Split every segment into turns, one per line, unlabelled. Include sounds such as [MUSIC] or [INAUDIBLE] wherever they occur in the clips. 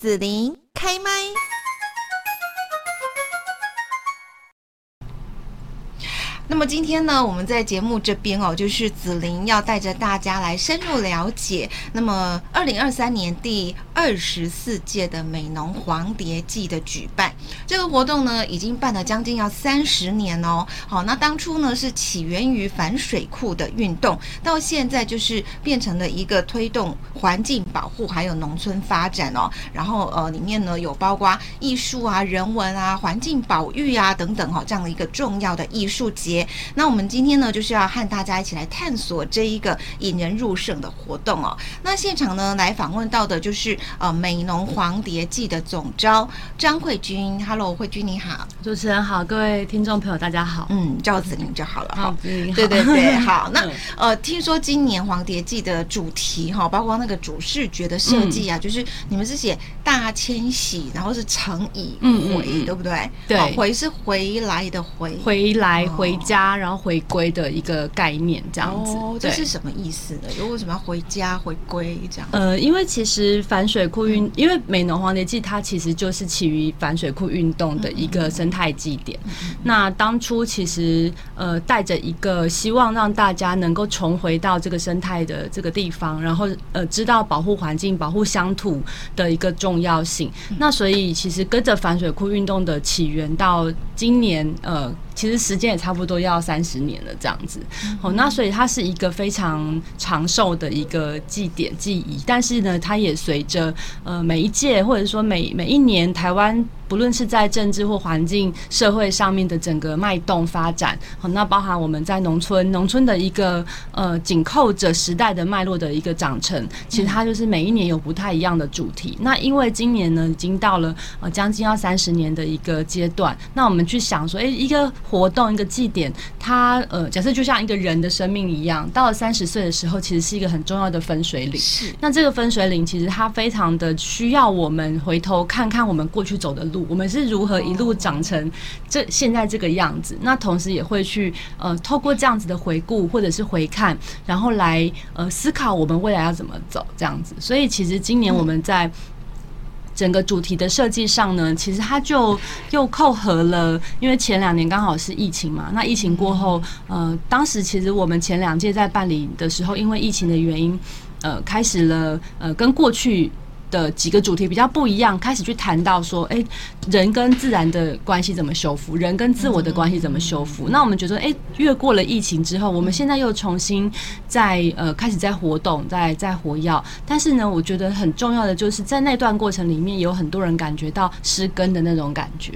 紫琳开麦。那么今天呢，我们在节目这边哦，就是紫琳要带着大家来深入了解。那么，二零二三年第二十四届的美浓黄蝶季的举办，这个活动呢，已经办了将近要三十年哦。好，那当初呢是起源于反水库的运动，到现在就是变成了一个推动环境保护还有农村发展哦。然后呃，里面呢有包括艺术啊、人文啊、环境保育啊等等哈、这样的一个重要的艺术节。那我们今天呢，就是要和大家一起来探索这一个引人入胜的活动哦。那现场呢，来访问到的就是呃美浓黄蝶季的总招张慧君。Hello，慧君你好，
主持人好，各位听众朋友大家好。
嗯，叫子玲就好了哈。
对
对对，好。[LAUGHS] 那呃，听说今年黄蝶季的主题哈，包括那个主视觉的设计啊，嗯、就是你们是写大迁徙，然后是乘以回，嗯嗯对不对？
对，
回是回来的回，
回来回家，然后回归的一个概念，这样子。
哦，这是什么意思呢？如果什么要回家回归这样？
呃，因为其实反水库运，嗯、因为美浓黄蝶记它其实就是起于反水库运动的一个生态祭典。那当初其实呃带着一个希望让大家能够重回到这个生态的这个地方，然后呃知道保护环境、保护乡土的一个重要性。嗯、那所以其实跟着反水库运动的起源到今年呃。其实时间也差不多要三十年了，这样子。哦，那所以它是一个非常长寿的一个祭典记忆，但是呢，它也随着呃每一届或者说每每一年台湾。不论是在政治或环境、社会上面的整个脉动发展，好，那包含我们在农村，农村的一个呃紧扣着时代的脉络的一个长成，其实它就是每一年有不太一样的主题。那因为今年呢，已经到了呃将近要三十年的一个阶段，那我们去想说，诶，一个活动，一个祭典，它呃假设就像一个人的生命一样，到了三十岁的时候，其实是一个很重要的分水岭。是。那这个分水岭其实它非常的需要我们回头看看我们过去走的路。我们是如何一路长成这现在这个样子？那同时也会去呃透过这样子的回顾或者是回看，然后来呃思考我们未来要怎么走这样子。所以其实今年我们在整个主题的设计上呢，其实它就又扣合了，因为前两年刚好是疫情嘛。那疫情过后，呃，当时其实我们前两届在办理的时候，因为疫情的原因，呃，开始了呃跟过去。的几个主题比较不一样，开始去谈到说，哎，人跟自然的关系怎么修复，人跟自我的关系怎么修复？那我们觉得，哎，越过了疫情之后，我们现在又重新在呃开始在活动，在在活跃。但是呢，我觉得很重要的就是在那段过程里面，有很多人感觉到失根的那种感觉。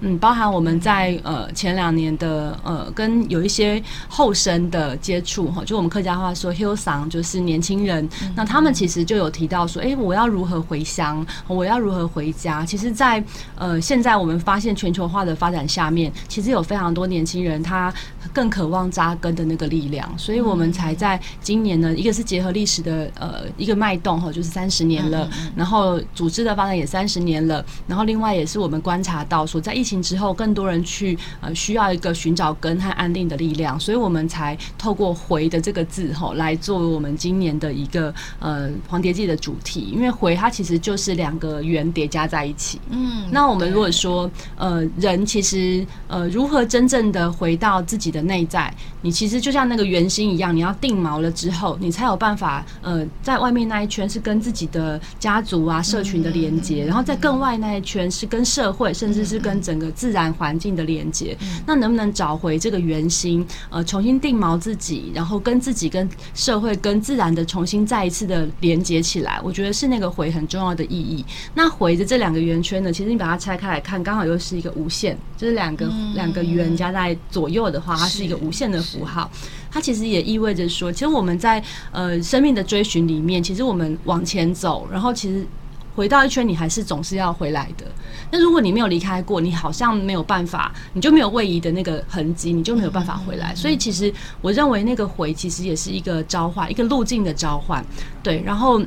嗯，包含我们在呃前两年的呃跟有一些后生的接触哈，就我们客家话说 hill song 就是年轻人，那他们其实就有提到说，哎，我要如何回乡，我要如何回家？其实在，在呃现在我们发现全球化的发展下面，其实有非常多年轻人他更渴望扎根的那个力量，所以我们才在今年呢，一个是结合历史的呃一个脉动哈，就是三十年了，然后组织的发展也三十年了，然后另外也是我们观察到说在疫情之后，更多人去呃需要一个寻找根和安定的力量，所以我们才透过“回”的这个字吼来作为我们今年的一个呃黄蝶记的主题。因为“回”它其实就是两个圆叠加在一起。嗯，那我们如果说呃人其实呃如何真正的回到自己的内在，你其实就像那个圆心一样，你要定锚了之后，你才有办法呃在外面那一圈是跟自己的家族啊社群的连接，然后在更外那一圈是跟社会，甚至是跟整个。自然环境的连接，那能不能找回这个圆心？呃，重新定锚自己，然后跟自己、跟社会、跟自然的重新再一次的连接起来，我觉得是那个回很重要的意义。那回的这两个圆圈呢，其实你把它拆开来看，刚好又是一个无限，就是两个两个圆加在左右的话，它是一个无限的符号。它其实也意味着说，其实我们在呃生命的追寻里面，其实我们往前走，然后其实。回到一圈，你还是总是要回来的。那如果你没有离开过，你好像没有办法，你就没有位移的那个痕迹，你就没有办法回来。所以其实我认为那个回其实也是一个召唤，一个路径的召唤。对，然后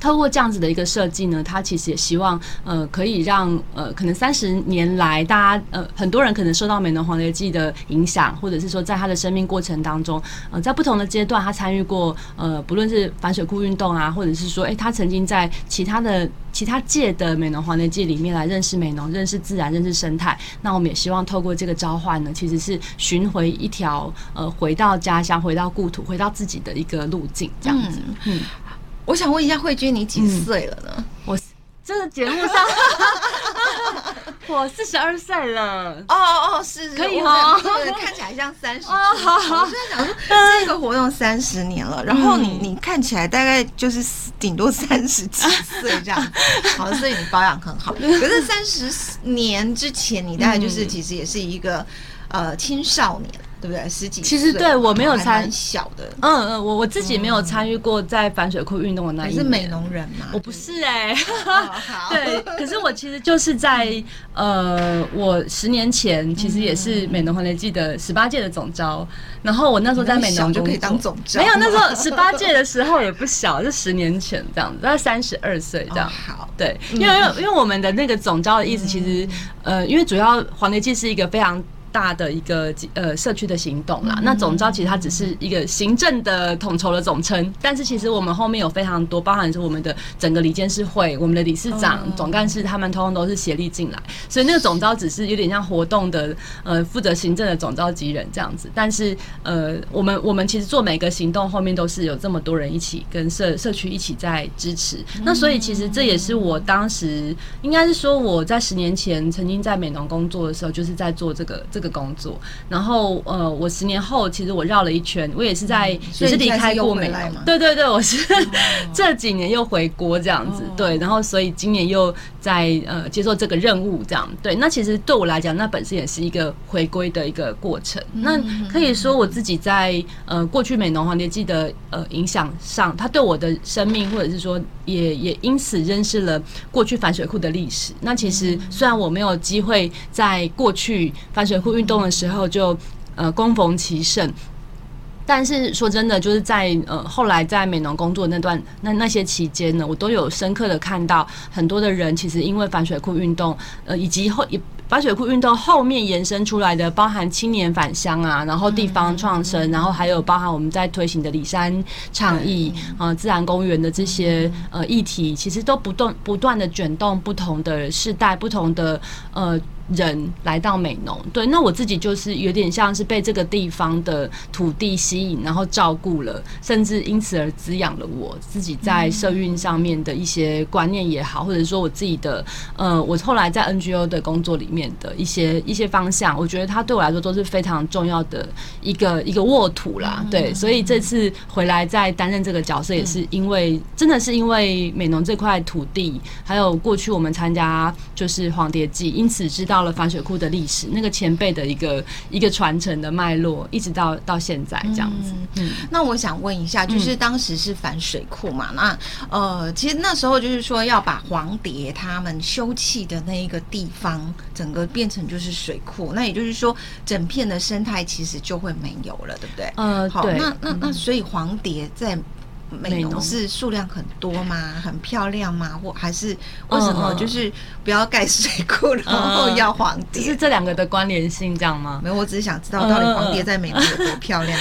透过这样子的一个设计呢，它其实也希望呃可以让呃可能三十年来大家呃很多人可能受到美浓黄蝶季的影响，或者是说在他的生命过程当中，呃在不同的阶段他参与过呃不论是反水库运动啊，或者是说哎、欸、他曾经在其他的其他届的美浓黄蝶季里面来认识美浓、认识自然、认识生态。那我们也希望透过这个召唤呢，其实是寻回一条呃回到家乡、回到故土、回到自己的一个路径，这样子。嗯
我想问一下慧君，你几岁了呢？
嗯、我这个节目上，[LAUGHS] 我四十二岁了。
哦哦哦，是
可以哦，
看起来像三十。哦，好好。我在想说，这个活动三十年了，然后你你看起来大概就是顶多三十几岁这样。[LAUGHS] 好，所以你保养很好。可是三十年之前，你大概就是其实也是一个呃青少年。对不对？十几岁，
其实对我没有参
小的，
嗯嗯，我我自己没有参与过在反水库运动的那一年。你
是美容人吗？
我不是哎、[LAUGHS] 欸，对，可是我其实就是在呃，我十年前其实也是美浓黄蝶季的十八届的总招，然后我那时候在美浓
就可以当总招，
没有那时候 [LAUGHS] 十八届的时候也不小，是十年前这样子，大概三十二岁这样。好，对，因为因为因为我们的那个总招的意思，其实呃，因为主要黄蝶季是一个非常。大的一个呃社区的行动啦，那总招其实它只是一个行政的统筹的总称，但是其实我们后面有非常多，包含是我们的整个理监事会、我们的理事长、总干事，他们通通都是协力进来，所以那个总招只是有点像活动的呃负责行政的总召集人这样子，但是呃我们我们其实做每个行动后面都是有这么多人一起跟社社区一起在支持，那所以其实这也是我当时应该是说我在十年前曾经在美农工作的时候，就是在做这个这个。这个工作，然后呃，我十年后其实我绕了一圈，我也是在也是离开过美浓，对对对，我是 [LAUGHS] 这几年又回国这样子，对，然后所以今年又在呃接受这个任务这样，对，那其实对我来讲，那本身也是一个回归的一个过程。那可以说我自己在呃过去美浓黄蝶记的呃影响上，它对我的生命，或者是说也也因此认识了过去反水库的历史。那其实虽然我没有机会在过去反水库。运动的时候就呃恭逢其盛，但是说真的，就是在呃后来在美农工作那段那那些期间呢，我都有深刻的看到很多的人其实因为反水库运动呃以及后反水库运动后面延伸出来的，包含青年返乡啊，然后地方创生，然后还有包含我们在推行的里山倡议啊、自然公园的这些呃议题，其实都不断不断的卷动不同的世代，不同的呃。人来到美浓，对，那我自己就是有点像是被这个地方的土地吸引，然后照顾了，甚至因此而滋养了我自己在社运上面的一些观念也好，或者说我自己的呃，我后来在 NGO 的工作里面的一些一些方向，我觉得它对我来说都是非常重要的一个一个沃土啦，对，所以这次回来再担任这个角色，也是因为真的是因为美浓这块土地，还有过去我们参加就是黄蝶季，因此知道。到了反水库的历史，那个前辈的一个一个传承的脉络，一直到到现在这样子。
嗯，那我想问一下，就是当时是反水库嘛？那呃，其实那时候就是说要把黄蝶他们休憩的那一个地方，整个变成就是水库。那也就是说，整片的生态其实就会没有了，对不对？
呃，
好，那那那所以黄蝶在。美容是数量很多吗？很漂亮吗？或还是为什么就是不要盖水库，然后要黄蝶？
是这两个的关联性这样吗？
没有，我只是想知道到底黄蝶在美容有多漂亮。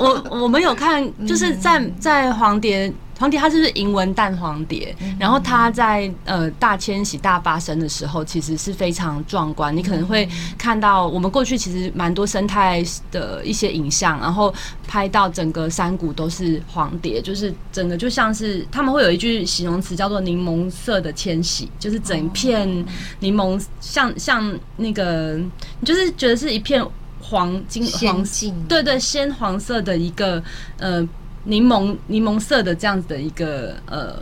我我们有看，就是在在黄蝶。黄蝶它是不是银纹淡黄蝶？然后它在呃大迁徙、大发生的时候，其实是非常壮观。你可能会看到我们过去其实蛮多生态的一些影像，然后拍到整个山谷都是黄蝶，就是整个就像是他们会有一句形容词叫做“柠檬色的迁徙”，就是整片柠檬像像那个，你就是觉得是一片黄金黄，对对，鲜黄色的一个呃。柠檬柠檬色的这样子的一个呃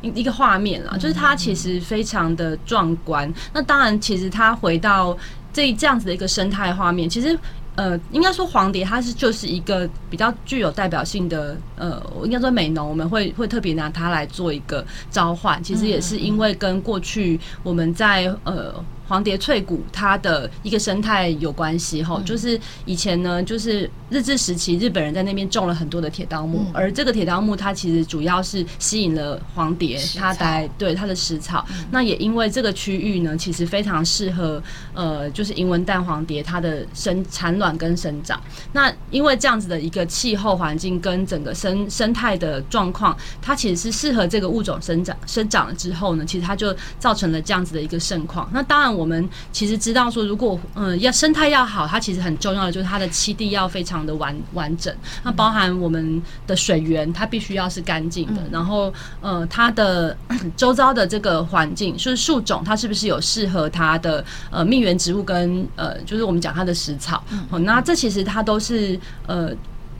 一一个画面啦，就是它其实非常的壮观。那当然，其实它回到这这样子的一个生态画面，其实呃，应该说黄蝶它是就是一个比较具有代表性的呃，应该说美农我们会会特别拿它来做一个召唤。其实也是因为跟过去我们在呃。黄蝶翠谷它的一个生态有关系哈，就是以前呢，就是日治时期日本人在那边种了很多的铁道木，而这个铁道木它其实主要是吸引了黄蝶它来对它的食草。那也因为这个区域呢，其实非常适合呃，就是银纹蛋黄蝶它的生产卵跟生长。那因为这样子的一个气候环境跟整个生生态的状况，它其实是适合这个物种生长生长了之后呢，其实它就造成了这样子的一个盛况。那当然，我们其实知道说，如果嗯要生态要好，它其实很重要的就是它的栖地要非常的完完整。那包含我们的水源，它必须要是干净的。然后呃，它的周遭的这个环境，就是树种，它是不是有适合它的呃蜜源植物跟呃，就是我们讲它的食草。哦，那这其实它都是呃。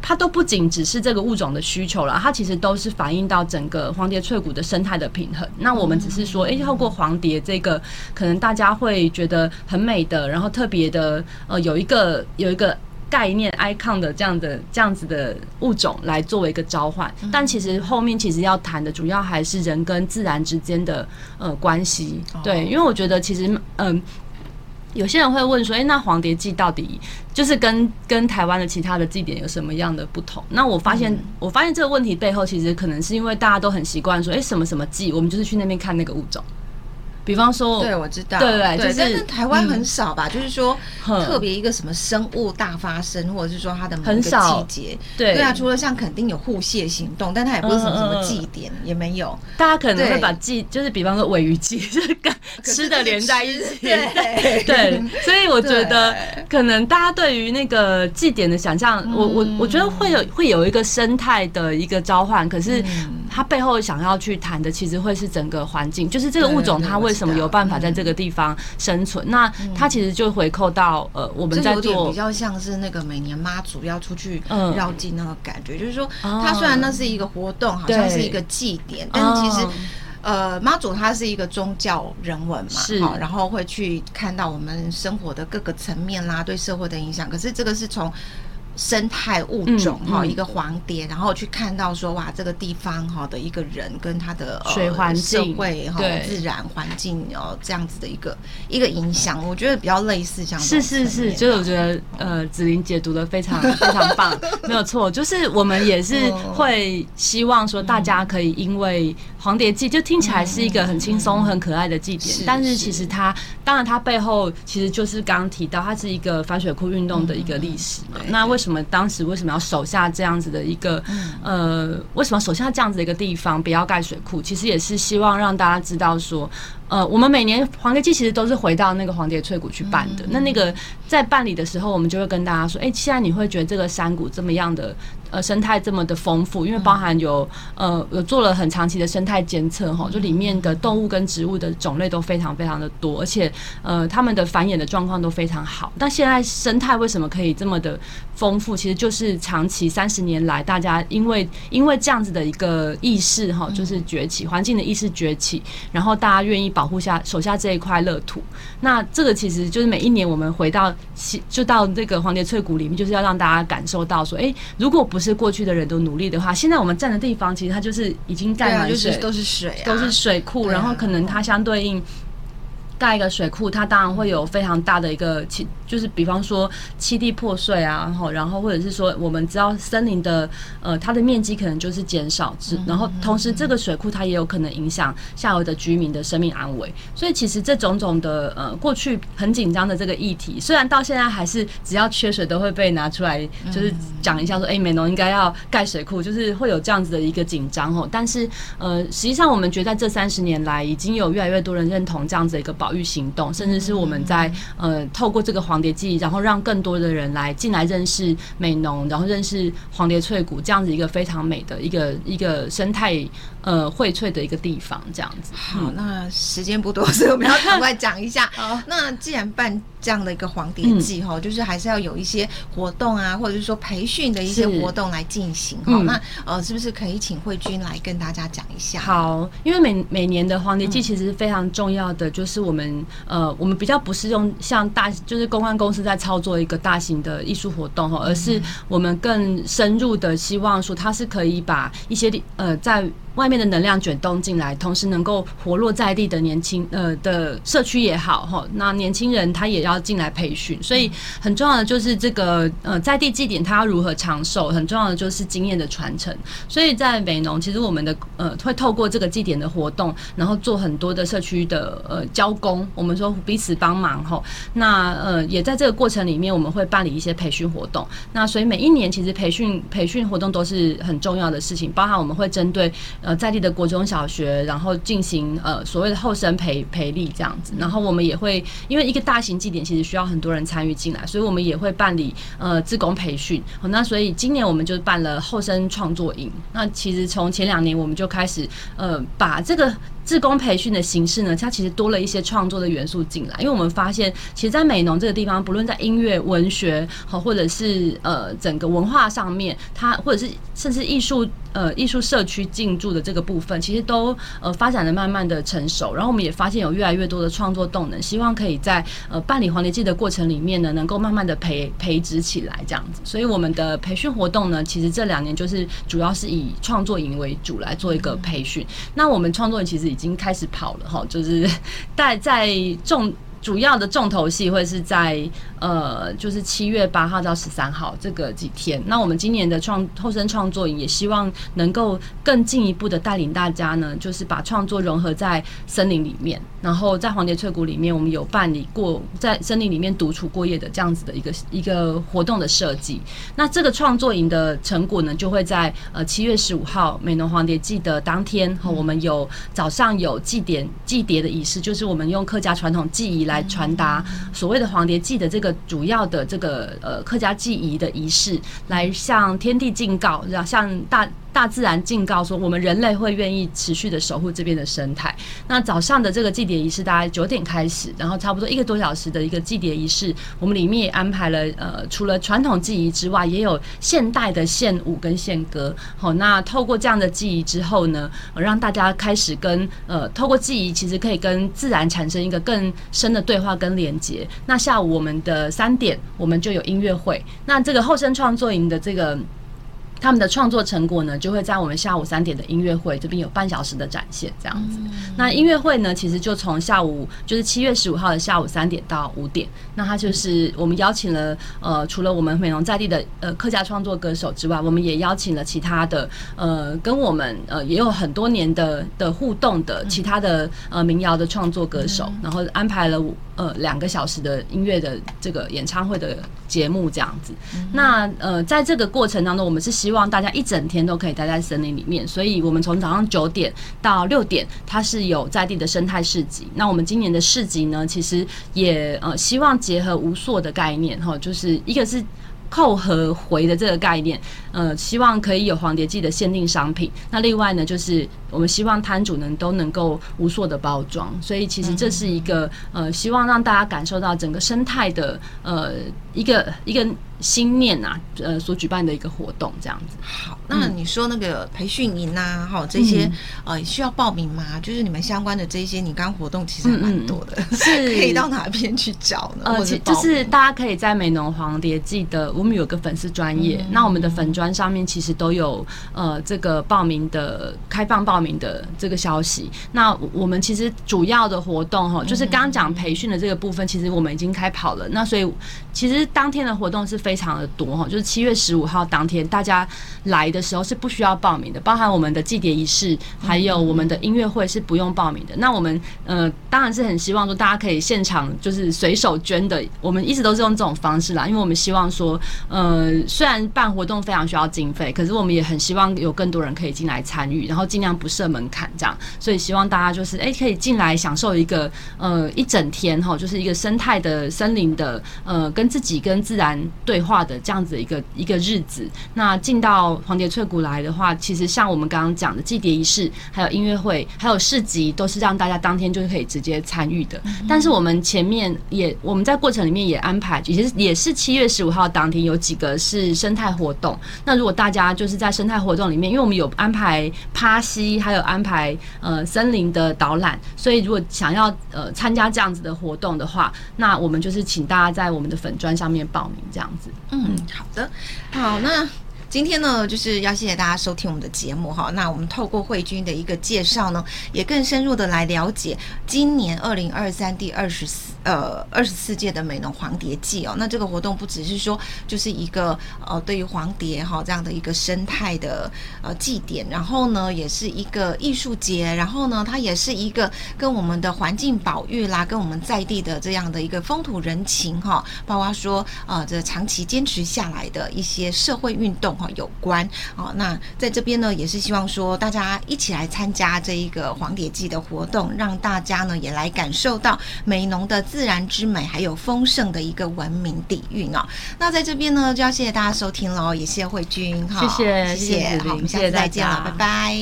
它都不仅只是这个物种的需求了，它其实都是反映到整个黄蝶翠谷的生态的平衡。那我们只是说，哎、欸，透过黄蝶这个，可能大家会觉得很美的，然后特别的，呃，有一个有一个概念 icon 的这样的这样子的物种来作为一个召唤。但其实后面其实要谈的主要还是人跟自然之间的呃关系。对，因为我觉得其实嗯。呃有些人会问说：“诶，那黄蝶记到底就是跟跟台湾的其他的祭典有什么样的不同？”那我发现，我发现这个问题背后其实可能是因为大家都很习惯说：“诶，什么什么祭，我们就是去那边看那个物种。”比方说，
对，我知道，
对对，就是
台湾很少吧？就是说，特别一个什么生物大发生，或者是说它的某个季节，对。对啊，除了像肯定有互蟹行动，但它也不是什么什么祭典，也没有。
大家可能会把祭，就是比方说尾鱼祭，[LAUGHS] 就是跟吃的连在一起，[LAUGHS] 对。对。所以我觉得，可能大家对于那个祭典的想象，我我我觉得会有会有一个生态的一个召唤，可是它背后想要去谈的，其实会是整个环境，就是这个物种它。为什么有办法在这个地方生存？那它其实就回扣到呃，我们在做
比较像是那个每年妈祖要出去绕境那个感觉，就是说，它虽然那是一个活动，好像是一个祭典，但是其实呃，妈祖它是一个宗教人文嘛，是，然后会去看到我们生活的各个层面啦，对社会的影响。可是这个是从。生态物种哈，嗯。嗯、一个黄蝶，然后去看到说哇，这个地方哈的一个人跟他的
水环境、
社会哈、自然环境哦这样子的一个一个影响，我觉得比较类似这样。
是是是，就是我觉得呃，子琳解读的非常 [LAUGHS] 非常棒，没有错，就是我们也是会希望说大家可以因为黄蝶祭就听起来是一个很轻松很可爱的祭典，但是其实它当然它背后其实就是刚刚提到它是一个反水库运动的一个历史嘛，那为什么当时为什么要守下这样子的一个呃，为什么守下这样子的一个地方，不要盖水库？其实也是希望让大家知道说，呃，我们每年黄蝶祭其实都是回到那个黄蝶翠谷去办的。那那个在办理的时候，我们就会跟大家说，哎，现在你会觉得这个山谷这么样的。呃，生态这么的丰富，因为包含有呃有做了很长期的生态监测哈，就里面的动物跟植物的种类都非常非常的多，而且呃它们的繁衍的状况都非常好。但现在生态为什么可以这么的丰富？其实就是长期三十年来，大家因为因为这样子的一个意识哈，就是崛起环境的意识崛起，然后大家愿意保护下手下这一块乐土。那这个其实就是每一年我们回到就到这个黄蝶翠谷里面，就是要让大家感受到说，哎，如果不是是过去的人都努力的话，现在我们站的地方其实它就是已经盖满水，
都是水，
都是水库，然后可能它相对应。盖一个水库，它当然会有非常大的一个气，就是比方说栖地破碎啊，然后然后或者是说，我们知道森林的呃它的面积可能就是减少，之然后同时这个水库它也有可能影响下游的居民的生命安危，所以其实这种种的呃过去很紧张的这个议题，虽然到现在还是只要缺水都会被拿出来，就是讲一下说，哎，美农应该要盖水库，就是会有这样子的一个紧张哦，但是呃实际上我们觉得在这三十年来，已经有越来越多人认同这样子的一个保。保育行动，甚至是我们在呃透过这个黄蝶记，然后让更多的人来进来认识美浓，然后认识黄蝶翠谷这样子一个非常美的一个一个生态呃荟萃的一个地方，这样子。
好，那时间不多，所以我们要赶快讲一下。[LAUGHS] 好，那既然办这样的一个黄蝶祭哈，就是还是要有一些活动啊，或者是说培训的一些活动来进行。好，那呃是不是可以请慧君来跟大家讲一下？
好，因为每每年的黄蝶祭其实非常重要的，就是我们。呃，我们比较不是用像大，就是公关公司在操作一个大型的艺术活动哈，而是我们更深入的希望说，它是可以把一些呃在外面的能量卷动进来，同时能够活络在地的年轻呃的社区也好哈，那年轻人他也要进来培训，所以很重要的就是这个呃在地祭典它要如何长寿，很重要的就是经验的传承。所以在美农，其实我们的呃会透过这个祭典的活动，然后做很多的社区的呃交工，我们说彼此帮忙哈。那呃也在这个过程里面，我们会办理一些培训活动。那所以每一年其实培训培训活动都是很重要的事情，包含我们会针对。呃，在地的国中小学，然后进行呃所谓的后生培培力这样子，然后我们也会因为一个大型祭典，其实需要很多人参与进来，所以我们也会办理呃志工培训。好，那所以今年我们就办了后生创作营。那其实从前两年我们就开始呃把这个。志工培训的形式呢，它其实多了一些创作的元素进来，因为我们发现，其实，在美浓这个地方，不论在音乐、文学，好，或者是呃整个文化上面，它或者是甚至艺术呃艺术社区进驻的这个部分，其实都呃发展的慢慢的成熟。然后我们也发现有越来越多的创作动能，希望可以在呃办理黄蝶记的过程里面呢，能够慢慢的培培植起来这样子。所以我们的培训活动呢，其实这两年就是主要是以创作营为主来做一个培训。那我们创作营其实。已经开始跑了哈，就是 [LAUGHS] 在在重主要的重头戏会是在。呃，就是七月八号到十三号这个几天。那我们今年的创后生创作营也希望能够更进一步的带领大家呢，就是把创作融合在森林里面。然后在黄蝶翠谷里面，我们有办理过在森林里面独处过夜的这样子的一个一个活动的设计。那这个创作营的成果呢，就会在呃七月十五号美浓黄蝶祭的当天，和我们有早上有祭典祭蝶的仪式，就是我们用客家传统技艺来来传达所谓的黄蝶祭的这个。主要的这个呃客家祭仪的仪式，来向天地敬告，然后向大。大自然警告说，我们人类会愿意持续的守护这边的生态。那早上的这个祭典仪式大概九点开始，然后差不多一个多小时的一个祭典仪式，我们里面也安排了呃，除了传统祭仪之外，也有现代的献舞跟献歌。好，那透过这样的祭仪之后呢，让大家开始跟呃，透过祭仪其实可以跟自然产生一个更深的对话跟连接。那下午我们的三点，我们就有音乐会。那这个后生创作营的这个。他们的创作成果呢，就会在我们下午三点的音乐会这边有半小时的展现，这样子。那音乐会呢，其实就从下午就是七月十五号的下午三点到五点。那他就是我们邀请了呃，除了我们美容在地的呃客家创作歌手之外，我们也邀请了其他的呃跟我们呃也有很多年的的互动的其他的呃民谣的创作歌手，然后安排了呃两个小时的音乐的这个演唱会的节目这样子。那呃在这个过程当中，我们是希希望大家一整天都可以待在森林里面，所以我们从早上九点到六点，它是有在地的生态市集。那我们今年的市集呢，其实也呃希望结合无溯的概念哈，就是一个是扣和回的这个概念，呃，希望可以有黄蝶记的限定商品。那另外呢，就是我们希望摊主能都能够无溯的包装，所以其实这是一个呃，希望让大家感受到整个生态的呃一个一个。心念啊，呃，所举办的一个活动这样子。
好，那你说那个培训营啊，哈、嗯，这些呃需要报名吗？就是你们相关的这些，你刚活动其实蛮多的，是 [LAUGHS] 可以到哪边去找呢？
呃，就是大家可以在美浓黄蝶记的，我们有个粉丝专业，嗯、那我们的粉砖上面其实都有呃这个报名的开放报名的这个消息。那我们其实主要的活动哈，就是刚刚讲培训的这个部分，其实我们已经开跑了。那所以其实当天的活动是非。非常的多哈，就是七月十五号当天，大家来的时候是不需要报名的，包含我们的祭典仪式，还有我们的音乐会是不用报名的。那我们呃，当然是很希望说大家可以现场就是随手捐的，我们一直都是用这种方式啦，因为我们希望说，呃，虽然办活动非常需要经费，可是我们也很希望有更多人可以进来参与，然后尽量不设门槛这样，所以希望大家就是哎、可以进来享受一个呃一整天哈，就是一个生态的森林的呃跟自己跟自然对。化的这样子一个一个日子，那进到黄蝶翠谷来的话，其实像我们刚刚讲的祭蝶仪式，还有音乐会，还有市集，都是让大家当天就可以直接参与的。但是我们前面也我们在过程里面也安排，其实也是七月十五号当天有几个是生态活动。那如果大家就是在生态活动里面，因为我们有安排趴溪，还有安排呃森林的导览，所以如果想要呃参加这样子的活动的话，那我们就是请大家在我们的粉砖上面报名这样子。
嗯，好的，好，那今天呢，就是要谢谢大家收听我们的节目哈。那我们透过慧君的一个介绍呢，也更深入的来了解今年二零二三第二十四呃二十四届的美浓黄蝶季哦。那这个活动不只是说就是一个呃对于黄蝶哈这样的一个生态的呃祭典，然后呢也是一个艺术节，然后呢它也是一个跟我们的环境保育啦，跟我们在地的这样的一个风土人情哈，包括说呃这长期坚持下来的一些社会运动哈有关哦。那在这边呢也是希望说大家一起来参加这一个黄蝶季的活动，让大家呢也来感受到美浓的自然之美，还有丰盛的一个文明底蕴哦。那在这边呢就要谢谢大家收听喽，也谢谢慧君哈，
谢谢谢谢，
好，我们下次再见了，拜拜。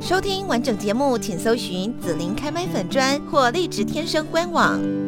收听完整节目，请搜寻紫琳开麦粉砖或荔枝天生官网。